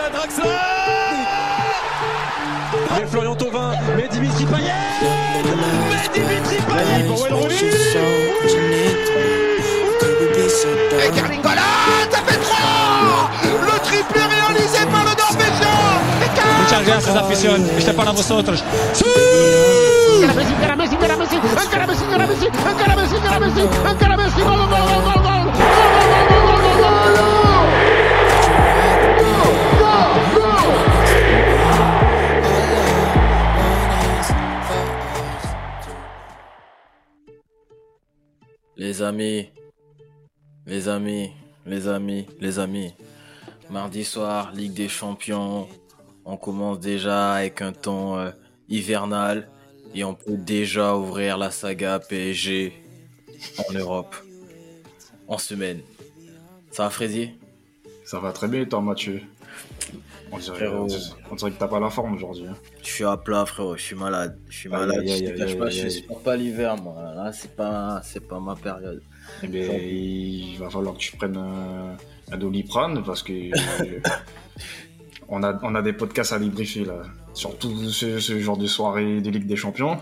Putain, Draxler Mais Florian Thauvin, mais Dimitri Payet Mais Dimitri Payet pour Wayne Et Carlingola, ça fait 3 Le triplé réalisé par le Norvégien Muchas gracias, afición. Este es para vosotros. Encara Messi, encara Messi, encara Messi, encara Messi, encara Messi, encara Messi, encara Messi, gol, gol, gol, gol, gol, gol, gol, amis, les amis, les amis, les amis. Mardi soir, Ligue des Champions. On commence déjà avec un ton euh, hivernal et on peut déjà ouvrir la saga PSG en Europe en semaine. Ça va, Freddy? Ça va très bien, toi, Mathieu? On dirait, Frérot. on dirait que t'as pas la forme aujourd'hui. hein. Je suis à plat, frérot. Je suis malade. Je suis malade. je te cache pas, je supporte pas l'hiver, moi. Là, c'est pas, c'est pas ma période. Eh bien, il va falloir que tu prennes un, un doliprane parce que on, a, on a des podcasts à débriefer là. Surtout ce, ce genre de soirée de Ligue des Champions.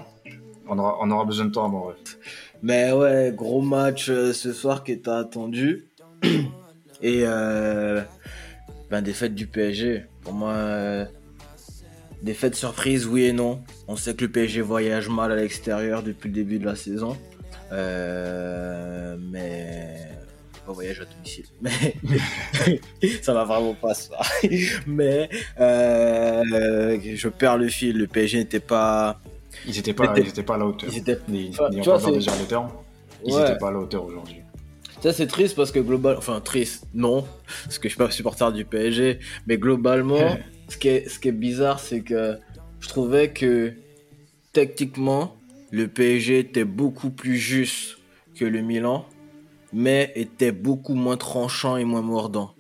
On aura, on aura besoin de toi, mon ref. Mais ouais, gros match euh, ce soir qui était attendu. Et euh, ben, défaite du PSG. Pour moi, euh, défaite surprise, oui et non. On sait que le PSG voyage mal à l'extérieur depuis le début de la saison. Euh, mais pas voyage à domicile. Mais ça va vraiment pas se faire. Mais euh, je perds le fil. Le PSG n'était pas. Ils étaient pas, ils étaient pas à la hauteur. Ils étaient Ni- Enfin, ni tu vois, dire le terme. Ils Ouais. étaient pas à la hauteur aujourd'hui. Ça c'est triste parce que global, enfin triste, non, parce que je suis pas supporter du PSG, mais globalement, ce qui est, ce qui est bizarre, c'est que je trouvais que techniquement, le PSG était beaucoup plus juste que le Milan, mais était beaucoup moins tranchant et moins mordant.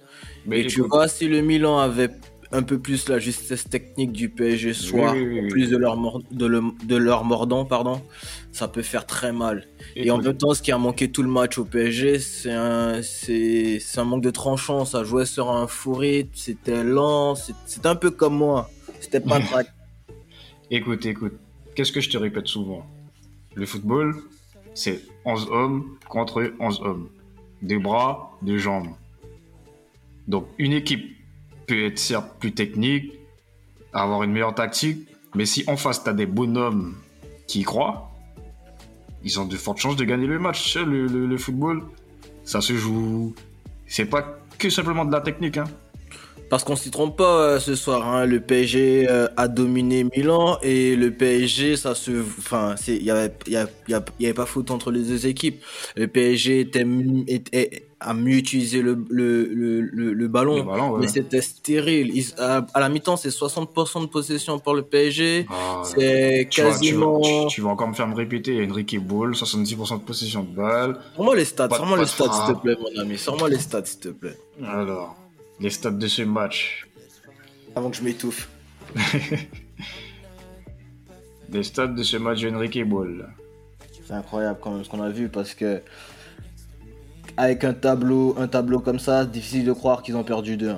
Mais et tu vois, si le Milan avait un peu plus la justesse technique du PSG soir, oui, oui, oui. plus de leur, de, le- de leur mordant, pardon, ça peut faire très mal. Et en même temps, ce qui a manqué tout le match au PSG, c'est un, c'est, c'est un manque de tranchant. Ça jouait sur un rythme, c'était lent, c'était un peu comme moi. C'était pas. Écoute, écoute, qu'est-ce que je te répète souvent? Le football, c'est 11 hommes contre 11 hommes. Deux bras, deux jambes. Donc, une équipe peut être certes plus technique, avoir une meilleure tactique, mais si en face, tu as des bonhommes qui y croient, ils ont de fortes chances de gagner le match. Le- le football, ça se joue. C'est pas que simplement de la technique. Hein. Parce qu'on s'y trompe pas euh, ce soir. hein. Le PSG euh, a dominé Milan et le PSG, ça se, enfin, il y avait, y y y pas faute entre les deux équipes. Le PSG était, a mieux utilisé le, le, le, le, le ballon. Le ballon, ouais. Mais c'était stérile. Ils- à, à la mi-temps, c'est 60% de possession pour le PSG. Ah, c'est tu, vas, tu, vas, quasiment. tu- vas encore me faire me répéter. Enrique Ball, 70% de possession de balle. Sors-moi les stats, sors-moi les stats, s'il te plaît, mon ami. Sors-moi les stats, s'il te plaît. Alors, les stats de ce match. Avant que je m'étouffe. Les stats de ce match d'Enrique Ball. C'est incroyable quand même ce qu'on a vu parce que avec un tableau, un tableau comme ça, difficile de croire qu'ils ont perdu 2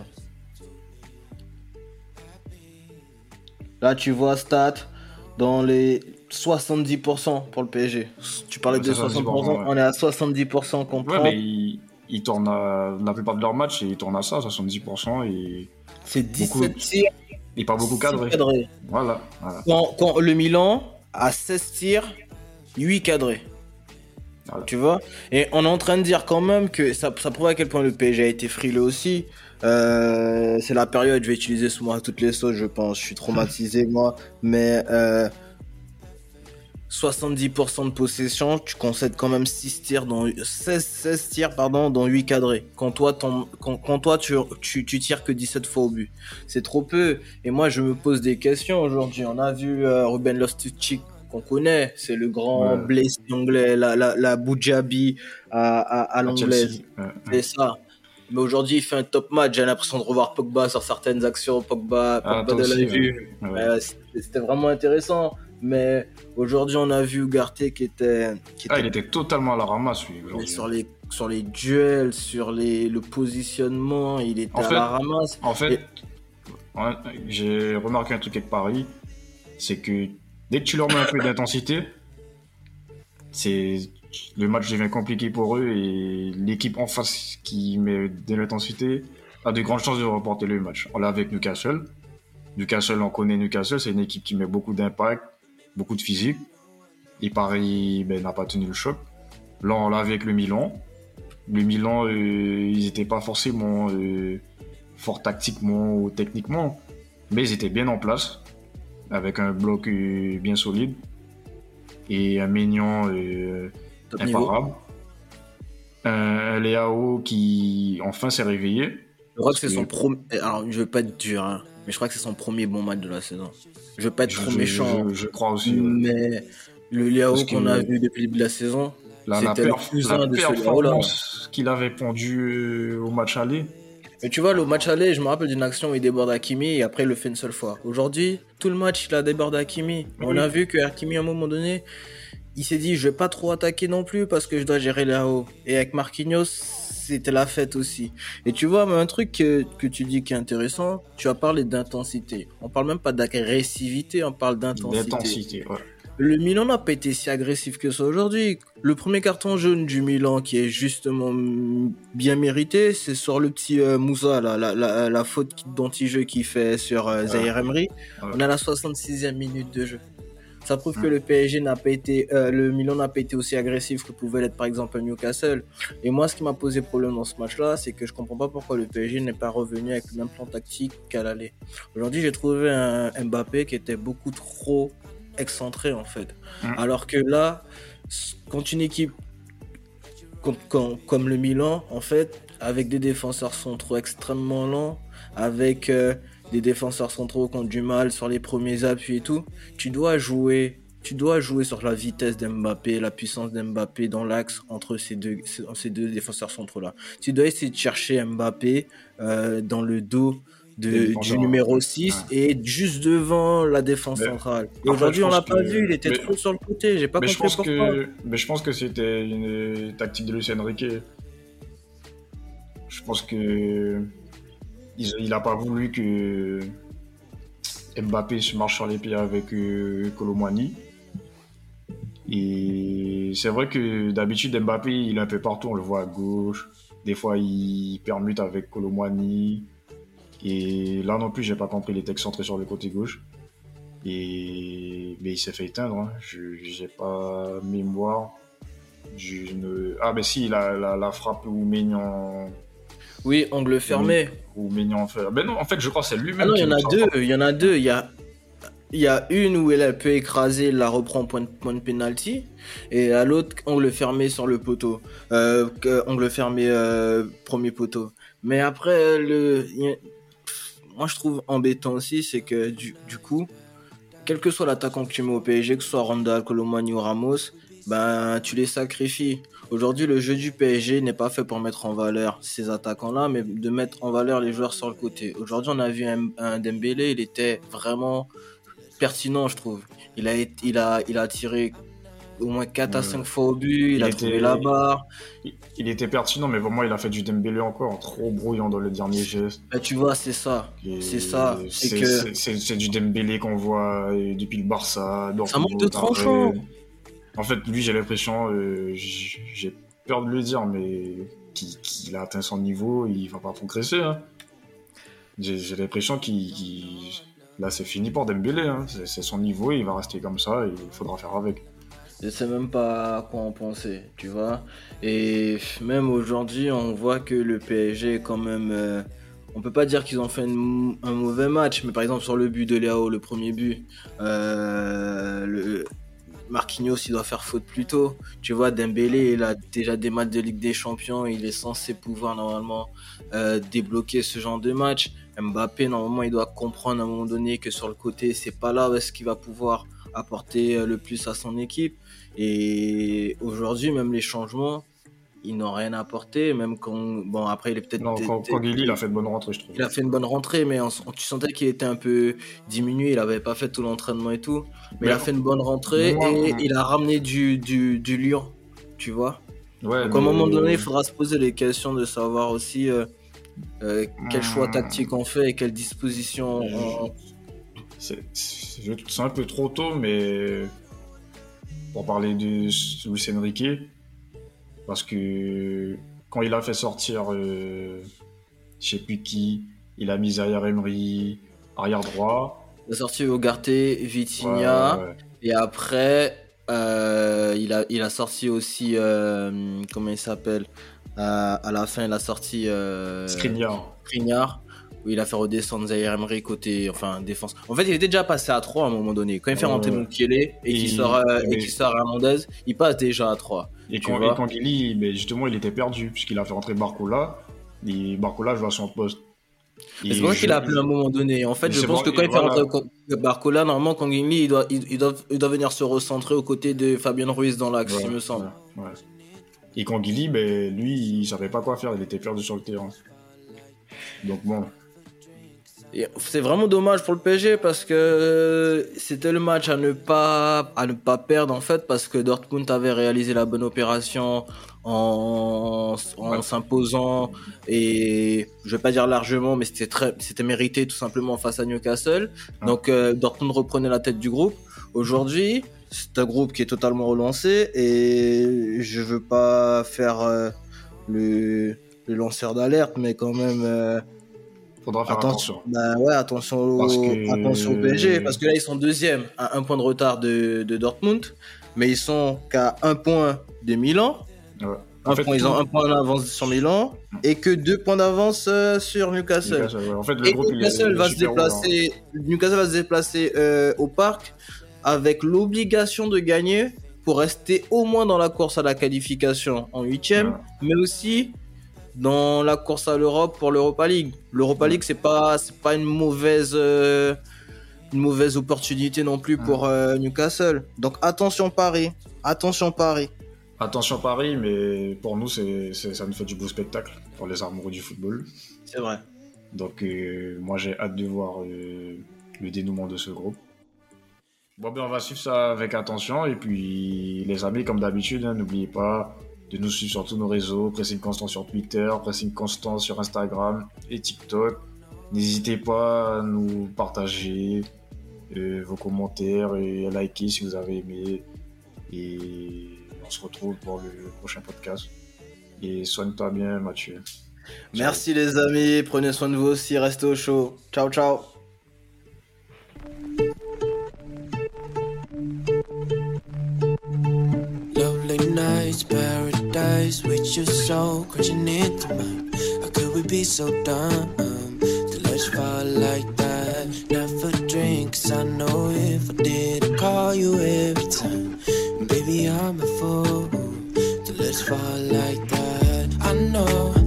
Là, tu vois stats dans les 70% pour le PSG. Tu parlais de 60%, 70%, ouais. on est à 70% qu'on Ouais, prend. mais ils, tournent à, la plupart de leurs matchs, ils tournent à ça, 70%, et, C'est beaucoup- 17 tirs et pas beaucoup cadrés. cadrés. Voilà, voilà. Quand, quand le Milan a 16 tirs, 8 cadrés. Voilà. Tu vois? Et on est en train de dire quand même que ça, ça prouve à quel point le PSG a été frileux aussi. Euh, c'est la période, je vais utiliser mot à toutes les sauces, je pense. Je suis traumatisé, moi. Mais euh, 70% de possession, tu concèdes quand même 6 tirs, dans, 16, 16 tirs pardon, dans 8 cadrés. Quand toi, ton, quand, quand toi tu, tu, tu tires que 17 fois au but. C'est trop peu. Et moi, je me pose des questions aujourd'hui. On a vu euh, Ruben Loftus-Cheek qu'on connaît, c'est le grand Ouais. Blaise anglais, la, la, la Bujabi à, à, à l'anglaise. Chelsea. Ouais, ouais. C'est ça. Mais aujourd'hui, il fait un top match. J'ai l'impression de revoir Pogba sur certaines actions. Pogba, Ah, Pogba de la vue. Euh, c'était vraiment intéressant. Mais aujourd'hui, on a vu Ugarte qui était, qui Ah, était il était totalement à la ramasse, lui, sur les sur les duels, sur les le positionnement, il était En à fait- la ramasse. En fait, j'ai remarqué un truc avec Paris, c'est que dès que tu leur mets un peu d'intensité, c'est le match devient compliqué pour eux et l'équipe en face qui met de l'intensité a de grandes chances de remporter le match. On l'a avec Newcastle. Newcastle, on connaît Newcastle, c'est une équipe qui met beaucoup d'impact, beaucoup de physique. Et Paris ben, n'a pas tenu le choc. Là, on l'a avec le Milan. Le Milan, euh, ils n'étaient pas forcément euh, forts tactiquement ou techniquement, mais ils étaient bien en place, avec un bloc euh, bien solide et un Maignan imparable. Un Léao qui enfin s'est réveillé. Je crois que c'est son premier. Alors, je veux pas être dur, hein, mais je crois que c'est son premier bon match de la saison. Je veux pas être trop méchant. Je, crois aussi. Mais le Léao qu'on a vu depuis le début de la saison, c'était le plus la de performance qu'il avait pondu euh, au match aller. Mais tu vois, le match aller, je me rappelle d'une action où il déborde Hakimi et après il le fait une seule fois. Aujourd'hui, tout le match, il a débordé Hakimi. On a vu que Hakimi, à un moment donné, il s'est dit, je vais pas trop attaquer non plus parce que je dois gérer Léao. Et avec Marquinhos, c'était la fête aussi. Et tu vois, un truc que, que, tu dis qui est intéressant, tu as parlé d'intensité. On parle même pas d'agressivité, on parle d'intensité. D'intensité, ouais. Le Milan n'a pas été si agressif que ça aujourd'hui. Le premier carton jaune du Milan, qui est justement bien mérité, c'est sur le petit euh, Moussa, la, la, la, faute d'anti-jeu qu'il fait sur euh, Zaire Emery. On a la 66e minute de jeu. Ça prouve que le PSG n'a pas été, euh, le Milan n'a pas été aussi agressif que pouvait l'être par exemple Newcastle. Et moi, ce qui m'a posé problème dans ce match-là, c'est que je comprends pas pourquoi le PSG n'est pas revenu avec le même plan tactique qu'à l'aller. Aujourd'hui, j'ai trouvé un Mbappé qui était beaucoup trop excentré en fait. Mm. Alors que là, quand une équipe comme, le Milan, en fait, avec des défenseurs centraux extrêmement lents, avec euh, des défenseurs centraux qui ont du mal sur les premiers appuis et tout, tu dois jouer. Tu dois jouer sur la vitesse d'Mbappé, la puissance d'Mbappé dans l'axe entre ces deux, ces deux défenseurs centraux-là. Tu dois essayer de chercher Mbappé euh, dans le dos du numéro 6 et juste devant la défense centrale. aujourd'hui, on l'a pas vu, il était trop sur le côté. J'ai pas compris je pense Que... Mais je pense que c'était une tactique de Lucien Riquet. Je pense que il, a pas voulu que Mbappé se marche sur les pieds avec euh, Et c'est vrai que d'habitude, Mbappé, il est un peu partout, on le voit à gauche. Des fois, il permute avec Colomwani. Et là non plus, j'ai pas compris les textes centrés sur le côté gauche. Et mais il s'est fait éteindre. Hein. Je j'ai pas mémoire. Ah mais si, la, la, la frappe où Maignan. Oui, angle fermé. Ou. Ben non, en fait, je crois que c'est lui-même. Ah non, il y en a deux. Il y en a deux. Il y a il y a une où elle peut écraser, la reprend point de, point de penalty, et à l'autre angle fermé sur le poteau, euh, angle fermé euh, premier poteau. Mais après le, moi je trouve embêtant aussi, c'est que du, coup, quel que soit l'attaquant que tu mets au PSG, que ce soit Randall, Colomani ou Ramos, ben tu les sacrifies. Aujourd'hui, le jeu du PSG n'est pas fait pour mettre en valeur ces attaquants-là, mais de mettre en valeur les joueurs sur le côté. Aujourd'hui, on a vu un, un Dembélé, il était vraiment pertinent, je trouve. Il a, il a, il a tiré au moins 4 à 5 fois au but, il, a trouvé la barre. Il, était pertinent, mais vraiment, il a fait du Dembélé encore, trop brouillant dans le dernier geste. Bah, tu vois, c'est ça. C'est ça. C'est du Dembélé qu'on voit depuis le Barça. Ça manque de tranchant. En fait, lui, j'ai l'impression, euh, j'ai peur de le dire, mais qu'il a atteint son niveau, il va pas progresser. Hein. J'ai l'impression qu'il. Là, c'est fini pour Dembélé. Hein. C'est son niveau, il va rester comme ça il faudra faire avec je sais même pas quoi en penser, tu vois. Et même aujourd'hui, on voit que le PSG est quand même. Euh, on peut pas dire qu'ils ont fait un mauvais match, mais par exemple sur le but de Léo, le premier but, euh, Marquinhos il doit faire faute plus tôt. Tu vois, Dembélé il a déjà des matchs de Ligue des Champions, il est censé pouvoir normalement euh, débloquer ce genre de match. Mbappé normalement il doit comprendre à un moment donné que sur le côté c'est pas là où est-ce qu'il va pouvoir apporter euh, le plus à son équipe. Et aujourd'hui, même les changements, ils n'ont rien apporté, même quand. Bon, après, il est peut-être. Non, quand, il a fait une bonne rentrée, je trouve. Il a fait une bonne rentrée, mais tu sentais qu'il était un peu diminué, il n'avait pas fait tout l'entraînement et tout. Mais, il a fait une bonne rentrée et il a ramené du, du, du Lyon, tu vois. Ouais, Donc, à un moment donné, il faudra se poser les questions de savoir aussi. Euh, Euh, quel choix Hmm. tactique on fait et quelle disposition on... C'est c'est- c'est un peu trop tôt, mais pour parler de Luis Enrique, parce que quand il a fait sortir, euh, je sais plus qui, il a mis Zaire Emery arrière droit. Il a sorti Ugarte, Vitinha, Ouais, ouais, ouais. et après, euh, il, a, il a sorti aussi, euh, comment il s'appelle Euh, À la fin, il a sorti euh, Skriniar. Où il a fait redescendre Zaire Emery côté, enfin, défense. En fait, il était déjà passé à 3 à un moment donné. Quand il fait rentrer ouais. Mukiele et qu'il Il- sort, euh, et qu'il sort Hernandez, il passe déjà à 3. Et quand, et quand Guili, mais justement, il était perdu, puisqu'il a fait rentrer Barcola. Et Barcola joue à son poste. Et C'est je- qu'il a appelé à un moment donné. En fait, je pense que quand et il fait rentrer Co- Barcola, normalement, Kangin il doit, il, doit, il doit venir se recentrer aux côtés de Fabien Ruiz dans l'axe, il me semble. Et quand Guili, ben, lui, il savait pas quoi faire, il était perdu sur le terrain. Donc bon, Et C'est vraiment dommage pour le PSG parce que c'était le match à ne pas à ne pas perdre en fait parce que Dortmund avait réalisé la bonne opération en, en s'imposant et je vais pas dire largement mais c'était très c'était mérité tout simplement face à Newcastle. Donc euh, Dortmund reprenait la tête du groupe. Aujourd'hui, c'est un groupe qui est totalement relancé et je veux pas faire euh, le, le lanceur d'alerte mais quand même euh, faudra faire Attention. attention. bah ouais, attention au, Parce que- attention au PSG, parce que là ils sont deuxième à un point de retard de, de Dortmund, mais ils sont qu'à un point de Milan. Ouais. En fait, point, ils ont un point d'avance sur Milan et que deux points d'avance euh, sur Newcastle. Newcastle, ouais. En fait, le Et groupe, il est- Newcastle il est va se super déplacer, Newcastle va se déplacer euh, au parc avec l'obligation de gagner pour rester au moins dans la course à la qualification en huitième, Ouais. mais aussi dans la course à l'Europe pour l'Europa League. L'Europa League c'est pas c'est pas une mauvaise euh, une mauvaise opportunité non plus pour euh, Newcastle. Donc attention Paris, attention Paris. Attention Paris, mais pour nous, c'est, c'est- ça nous fait du beau spectacle pour les amoureux du football. C'est vrai. Donc, euh, moi, j'ai hâte de voir le dénouement de ce groupe. Bon, ben, on va suivre ça avec attention. Et puis, les amis, comme d'habitude, hein, n'oubliez pas de nous suivre sur tous nos réseaux. Pressing Constant sur Twitter, Pressing Constant sur Instagram et TikTok. N'hésitez pas à nous partager euh, vos commentaires et à liker si vous avez aimé. Et on se retrouve pour le prochain podcast. Et soigne-toi bien, Mathieu. Merci les amis, prenez soin de vous aussi, restez au chaud. Ciao ciao. With your soul crashing into mine. How could we be so dumb to let you fall like that? Never drink, 'cause I know if I did, I'd call you every time. Baby, I'm a fool to let you fall like that. I know